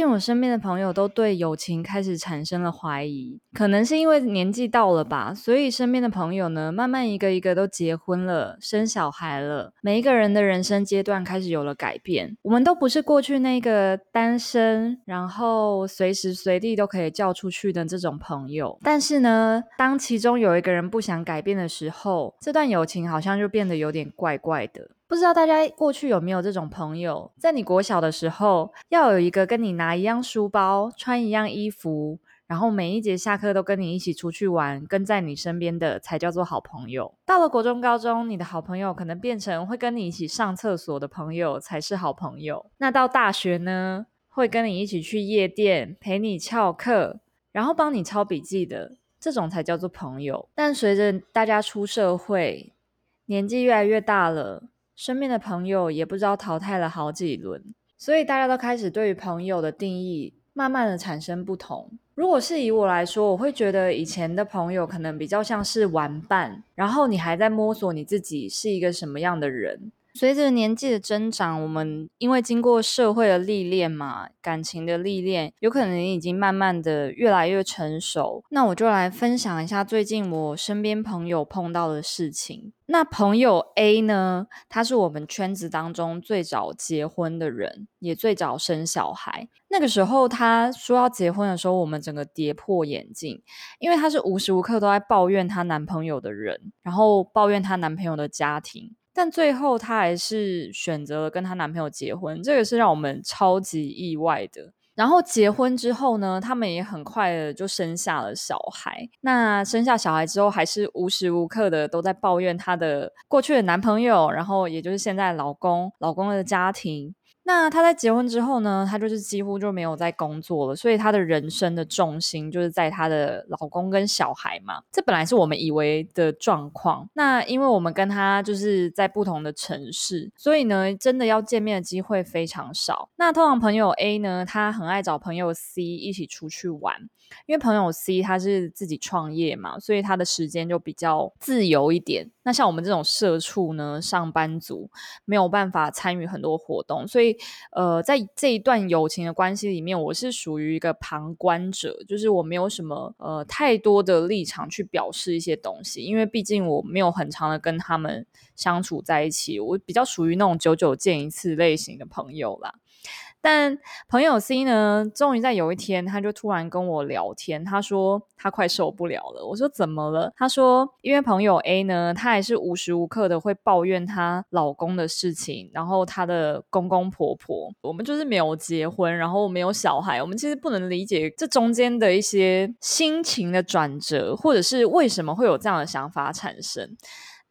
近我身边的朋友都对友情开始产生了怀疑，可能是因为年纪到了吧，所以身边的朋友呢，慢慢一个一个都结婚了，生小孩了，每一个人的人生阶段开始有了改变。我们都不是过去那个单身，然后随时随地都可以叫出去的这种朋友。但是呢，当其中有一个人不想改变的时候，这段友情好像就变得有点怪怪的。不知道大家过去有没有这种朋友，在你国小的时候，要有一个跟你拿一样书包、穿一样衣服，然后每一节下课都跟你一起出去玩，跟在你身边的才叫做好朋友。到了国中、高中，你的好朋友可能变成会跟你一起上厕所的朋友才是好朋友。那到大学呢，会跟你一起去夜店，陪你翘课，然后帮你抄笔记的这种才叫做朋友。但随着大家出社会，年纪越来越大了。身边的朋友也不知道淘汰了好几轮，所以大家都开始对于朋友的定义慢慢的产生不同。如果是以我来说，我会觉得以前的朋友可能比较像是玩伴，然后你还在摸索你自己是一个什么样的人。随着年纪的增长，我们因为经过社会的历练嘛，感情的历练，有可能已经慢慢的越来越成熟。那我就来分享一下最近我身边朋友碰到的事情。那朋友 A 呢，他是我们圈子当中最早结婚的人，也最早生小孩。那个时候他说要结婚的时候，我们整个跌破眼镜，因为他是无时无刻都在抱怨她男朋友的人，然后抱怨她男朋友的家庭。但最后，她还是选择了跟她男朋友结婚，这个是让我们超级意外的。然后结婚之后呢，他们也很快的就生下了小孩。那生下小孩之后，还是无时无刻的都在抱怨她的过去的男朋友，然后也就是现在老公、老公的家庭。那她在结婚之后呢，她就是几乎就没有在工作了，所以她的人生的重心就是在她的老公跟小孩嘛。这本来是我们以为的状况。那因为我们跟她就是在不同的城市，所以呢，真的要见面的机会非常少。那通常朋友 A 呢，他很爱找朋友 C 一起出去玩。因为朋友 C 他是自己创业嘛，所以他的时间就比较自由一点。那像我们这种社畜呢，上班族没有办法参与很多活动，所以呃，在这一段友情的关系里面，我是属于一个旁观者，就是我没有什么呃太多的立场去表示一些东西，因为毕竟我没有很长的跟他们相处在一起，我比较属于那种久久见一次类型的朋友啦。但朋友 C 呢，终于在有一天，他就突然跟我聊天，他说他快受不了了。我说怎么了？他说因为朋友 A 呢，他还是无时无刻的会抱怨她老公的事情，然后她的公公婆婆，我们就是没有结婚，然后没有小孩，我们其实不能理解这中间的一些心情的转折，或者是为什么会有这样的想法产生。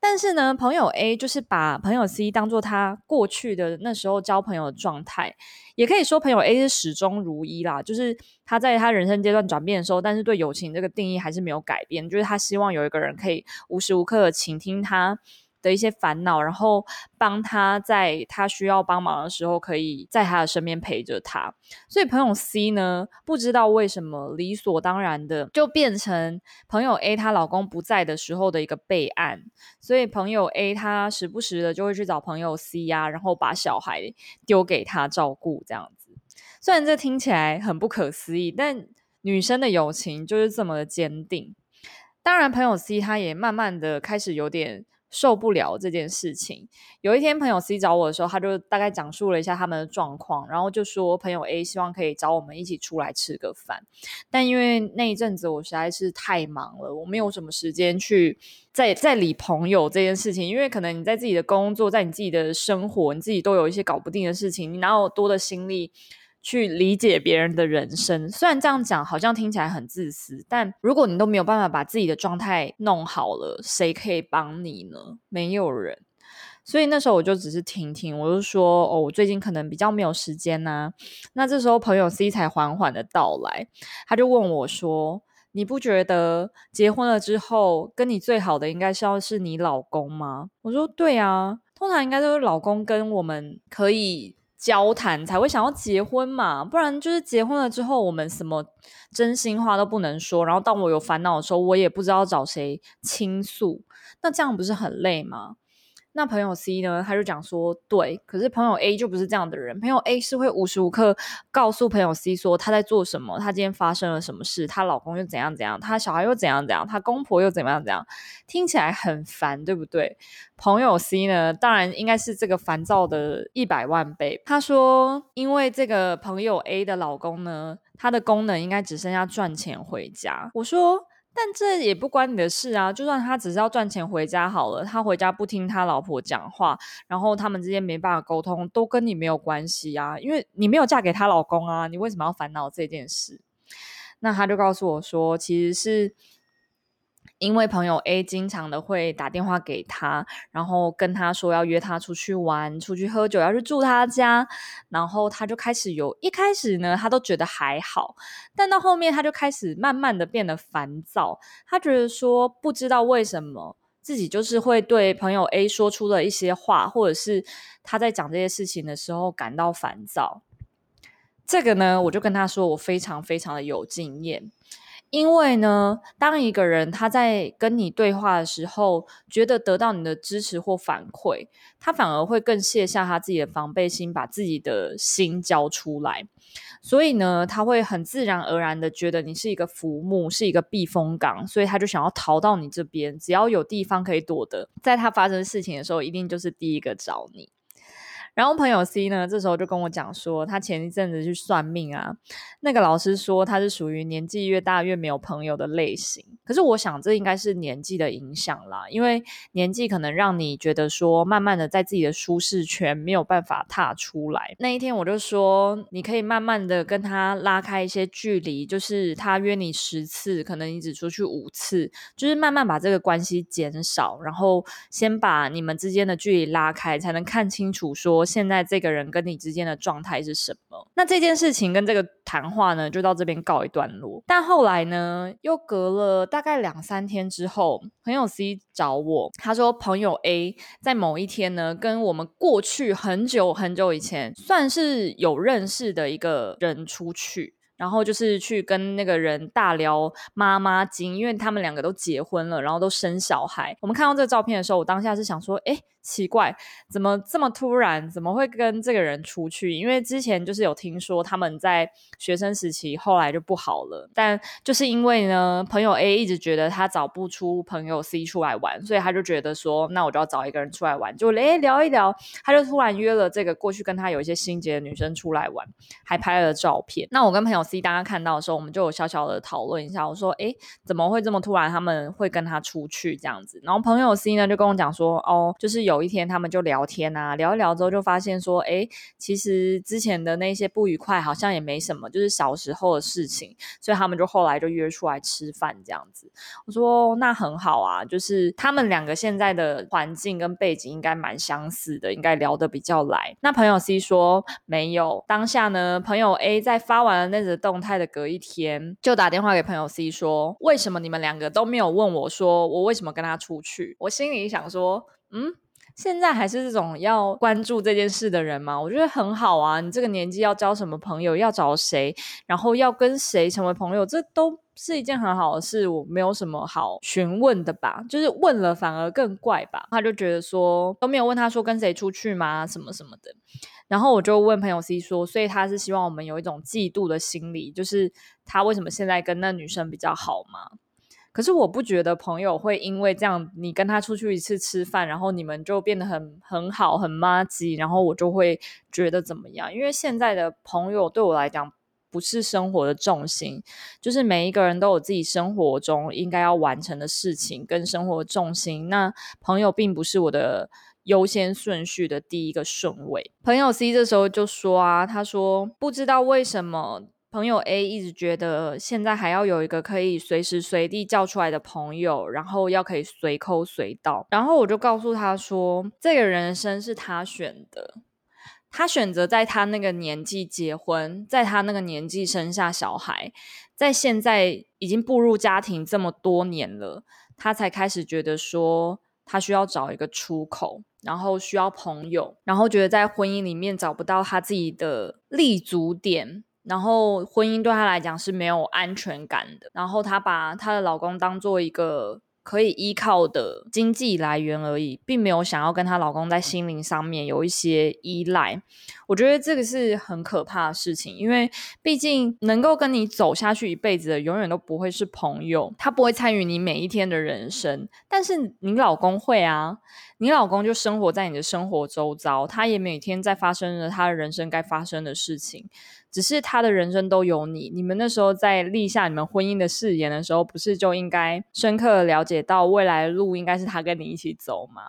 但是呢，朋友 A 就是把朋友 C 当做他过去的那时候交朋友的状态，也可以说朋友 A 是始终如一啦。就是他在他人生阶段转变的时候，但是对友情这个定义还是没有改变，就是他希望有一个人可以无时无刻的倾听他的一些烦恼，然后帮他在他需要帮忙的时候，可以在他的身边陪着他。所以朋友 C 呢，不知道为什么理所当然的就变成朋友 A 她老公不在的时候的一个备案。所以朋友 A 她时不时的就会去找朋友 C 呀、然后把小孩丢给他照顾，这样子。虽然这听起来很不可思议，但女生的友情就是这么的坚定。当然，朋友 C 她也慢慢的开始有点。受不了这件事情。有一天，朋友 C 找我的时候，他就大概讲述了一下他们的状况，然后就说朋友 A 希望可以找我们一起出来吃个饭。但因为那一阵子我实在是太忙了，我没有什么时间去再再理朋友这件事情。因为可能你在自己的工作，在你自己的生活，你自己都有一些搞不定的事情，你哪有多的心力？去理解别人的人生，虽然这样讲好像听起来很自私，但如果你都没有办法把自己的状态弄好了，谁可以帮你呢？没有人。所以那时候我就只是听听，我就说哦，我最近可能比较没有时间呐、那这时候朋友 C 才缓缓的到来，他就问我说：“你不觉得结婚了之后跟你最好的应该是要是你老公吗？”我说：“对啊，通常应该都是老公跟我们可以。”交谈才会想要结婚嘛，不然就是结婚了之后，我们什么真心话都不能说。然后当我有烦恼的时候，我也不知道找谁倾诉，那这样不是很累吗？那朋友 C 呢，他就讲说，对，可是朋友 A 就不是这样的人，朋友 A 是会无时无刻告诉朋友 C 说他在做什么，他今天发生了什么事，她老公又怎样怎样，她小孩又怎样怎样，她公婆又怎样怎样，听起来很烦，对不对？朋友 C 呢，当然应该是这个烦躁的一百万倍。他说，因为这个朋友 A 的老公呢，他的功能应该只剩下赚钱回家。我说。但这也不关你的事啊！就算他只是要赚钱回家好了，他回家不听他老婆讲话，然后他们之间没办法沟通，都跟你没有关系啊！因为你没有嫁给他老公啊，你为什么要烦恼这件事？那他就告诉我说，其实是。因为朋友 A 经常的会打电话给他，然后跟他说要约他出去玩、出去喝酒，要去住他家，然后他就开始有，一开始呢，他都觉得还好，但到后面他就开始慢慢的变得烦躁，他觉得说不知道为什么自己就是会对朋友 A 说出了一些话，或者是他在讲这些事情的时候感到烦躁。这个呢，我就跟他说，我非常非常的有经验。因为呢，当一个人他在跟你对话的时候，觉得得到你的支持或反馈，他反而会更卸下他自己的防备心，把自己的心交出来。所以呢，他会很自然而然的觉得你是一个浮木，是一个避风港，所以他就想要逃到你这边，只要有地方可以躲的，在他发生事情的时候，一定就是第一个找你。然后朋友 C 呢，这时候就跟我讲说，他前一阵子去算命啊，那个老师说他是属于年纪越大越没有朋友的类型。可是我想这应该是年纪的影响啦，因为年纪可能让你觉得说，慢慢的在自己的舒适圈没有办法踏出来。那一天我就说，你可以慢慢的跟他拉开一些距离，就是他约你十次，可能你只出去五次，就是慢慢把这个关系减少，然后先把你们之间的距离拉开，才能看清楚说。现在这个人跟你之间的状态是什么？那这件事情跟这个谈话呢，就到这边告一段落。但后来呢，又隔了大概两三天之后，朋友 C 找我，他说朋友 A 在某一天呢，跟我们过去很久很久以前算是有认识的一个人出去。然后就是去跟那个人大聊妈妈经，因为他们两个都结婚了，然后都生小孩。我们看到这个照片的时候，我当下是想说，诶，奇怪，怎么这么突然？怎么会跟这个人出去？因为之前就是有听说他们在学生时期，后来就不好了。但就是因为呢，朋友 A 一直觉得他找不出朋友 C 出来玩，所以他就觉得说，那我就要找一个人出来玩。就诶聊一聊，他就突然约了这个过去跟他有一些心结的女生出来玩，还拍了照片。那我跟朋友 C 大家看到的时候，我们就有小小的讨论一下。我说：“诶，怎么会这么突然？他们会跟他出去这样子？”然后朋友 C 呢就跟我讲说：“哦，就是有一天他们就聊天啊，聊一聊之后就发现说，诶，其实之前的那些不愉快好像也没什么，就是小时候的事情。所以他们就后来就约出来吃饭这样子。”我说：“那很好啊，就是他们两个现在的环境跟背景应该蛮相似的，应该聊得比较来。”那朋友 C 说：“没有，当下呢，朋友 A 在发完了那则动态。”的隔一天，就打电话给朋友 C 说：“为什么你们两个都没有问我说我为什么跟他出去？”我心里想说：“嗯，现在还是这种要关注这件事的人吗？我觉得很好啊，你这个年纪要交什么朋友，要找谁，然后要跟谁成为朋友，这都是一件很好的事。我没有什么好询问的吧？就是问了反而更怪吧？他就觉得说都没有问他说跟谁出去吗？什么什么的。”然后我就问朋友 C 说，所以他是希望我们有一种嫉妒的心理，就是他为什么现在跟那女生比较好吗？可是我不觉得朋友会因为这样，你跟他出去一次吃饭，然后你们就变得很很好，很麻吉，然后我就会觉得怎么样？因为现在的朋友对我来讲不是生活的重心，就是每一个人都有自己生活中应该要完成的事情跟生活重心，那朋友并不是我的。优先顺序的第一个顺位，朋友 C 这时候就说啊，他说不知道为什么朋友 A 一直觉得现在还要有一个可以随时随地叫出来的朋友，然后要可以随口随到，然后我就告诉他说，这个人生是他选的，他选择在他那个年纪结婚，在他那个年纪生下小孩，在现在已经步入家庭这么多年了，他才开始觉得说他需要找一个出口。然后需要朋友，然后觉得在婚姻里面找不到他自己的立足点，然后婚姻对她来讲是没有安全感的。然后她把她的老公当做一个可以依靠的经济来源而已，并没有想要跟她老公在心灵上面有一些依赖。我觉得这个是很可怕的事情，因为毕竟能够跟你走下去一辈子的，永远都不会是朋友，他不会参与你每一天的人生。但是你老公会啊，你老公就生活在你的生活周遭，他也每天在发生着他的人生该发生的事情。只是他的人生都有你，你们那时候在立下你们婚姻的誓言的时候，不是就应该深刻的了解到未来的路应该是他跟你一起走吗？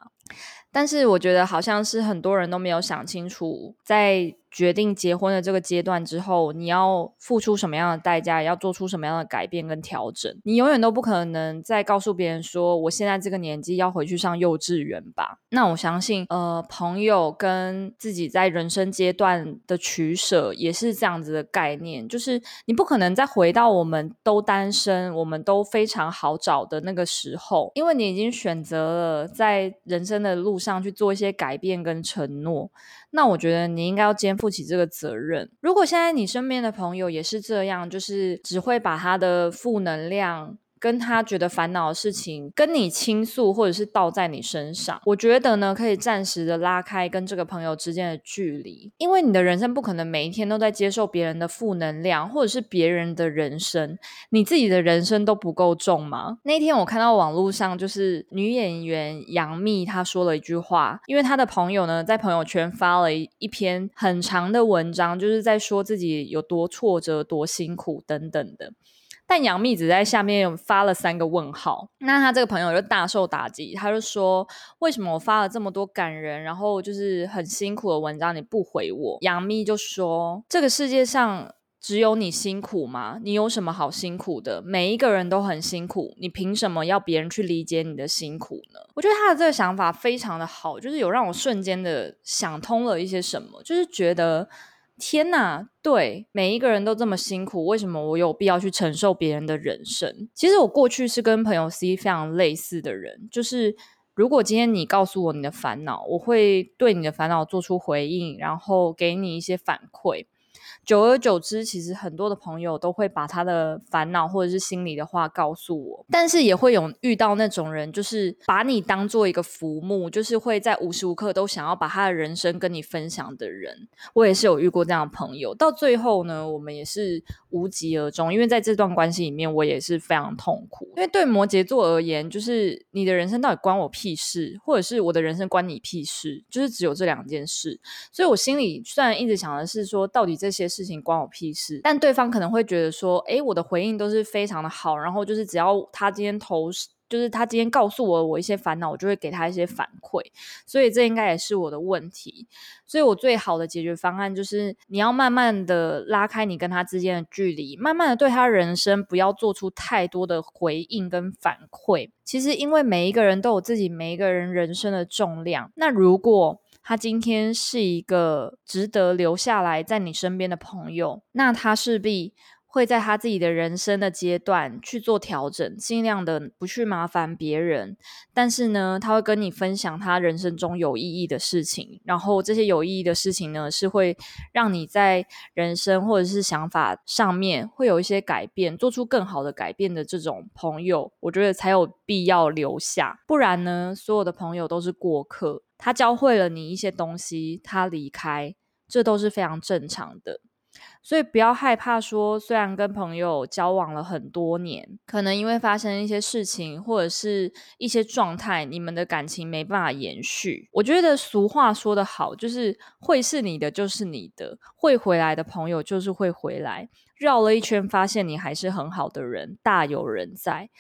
但是我觉得好像是很多人都没有想清楚，在决定结婚的这个阶段之后，你要付出什么样的代价，要做出什么样的改变跟调整。你永远都不可能再告诉别人说，我现在这个年纪要回去上幼稚园吧？那我相信，呃，朋友跟自己在人生阶段的取舍也是这样子的概念，就是你不可能再回到我们都单身，我们都非常好找的那个时候，因为你已经选择了在人生的路上去做一些改变跟承诺。那我觉得你应该要肩负起这个责任。如果现在你身边的朋友也是这样，就是只会把他的负能量，跟他觉得烦恼的事情跟你倾诉，或者是倒在你身上，我觉得呢，可以暂时的拉开跟这个朋友之间的距离，因为你的人生不可能每一天都在接受别人的负能量，或者是别人的人生，你自己的人生都不够重吗？那天我看到网络上就是女演员杨幂她说了一句话，因为她的朋友呢在朋友圈发了一篇很长的文章，就是在说自己有多挫折、多辛苦等等的。但杨幂只在下面发了三个问号，那他这个朋友就大受打击，他就说：“为什么我发了这么多感人，然后就是很辛苦的文章，你不回我？”杨幂就说：“这个世界上只有你辛苦吗？你有什么好辛苦的？每一个人都很辛苦，你凭什么要别人去理解你的辛苦呢？”我觉得他的这个想法非常的好，就是有让我瞬间的想通了一些什么，就是觉得。天呐，对，每一个人都这么辛苦，为什么我有必要去承受别人的人生？其实我过去是跟朋友 C 非常类似的人，就是如果今天你告诉我你的烦恼，我会对你的烦恼做出回应，然后给你一些反馈。久而久之，其实很多的朋友都会把他的烦恼或者是心里的话告诉我，但是也会有遇到那种人，就是把你当做一个浮木，就是会在无时无刻都想要把他的人生跟你分享的人。我也是有遇过这样的朋友，到最后呢，我们也是无疾而终，因为在这段关系里面，我也是非常痛苦。因为对摩羯座而言，就是你的人生到底关我屁事，或者是我的人生关你屁事，就是只有这两件事。所以我心里虽然一直想的是说，到底这些。事情关我屁事，但对方可能会觉得说，诶，我的回应都是非常的好，然后就是只要他今天投，就是他今天告诉我我一些烦恼，我就会给他一些反馈，所以这应该也是我的问题。所以我最好的解决方案就是，你要慢慢的拉开你跟他之间的距离，慢慢的对他人生不要做出太多的回应跟反馈。其实，因为每一个人都有自己每一个人人生的重量，那如果他今天是一个值得留下来在你身边的朋友，那他势必会在他自己的人生的阶段去做调整，尽量的不去麻烦别人。但是呢，他会跟你分享他人生中有意义的事情，然后这些有意义的事情呢，是会让你在人生或者是想法上面会有一些改变，做出更好的改变的这种朋友，我觉得才有必要留下。不然呢，所有的朋友都是过客。他教会了你一些东西，他离开，这都是非常正常的。所以不要害怕说，虽然跟朋友交往了很多年，可能因为发生一些事情或者是一些状态，你们的感情没办法延续。我觉得俗话说得好，就是会是你的就是你的，会回来的朋友就是会回来。绕了一圈，发现你还是很好的人，大有人在。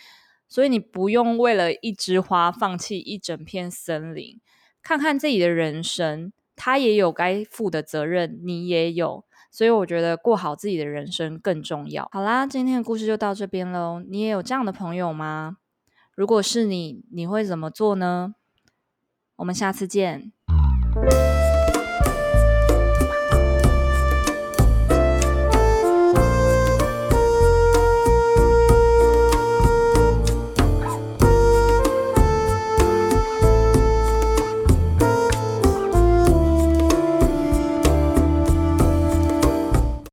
所以你不用为了一枝花放弃一整片森林。看看自己的人生，他也有该负的责任，你也有，所以我觉得过好自己的人生更重要。好啦，今天的故事就到这边喽。你也有这样的朋友吗？如果是你，你会怎么做呢？我们下次见。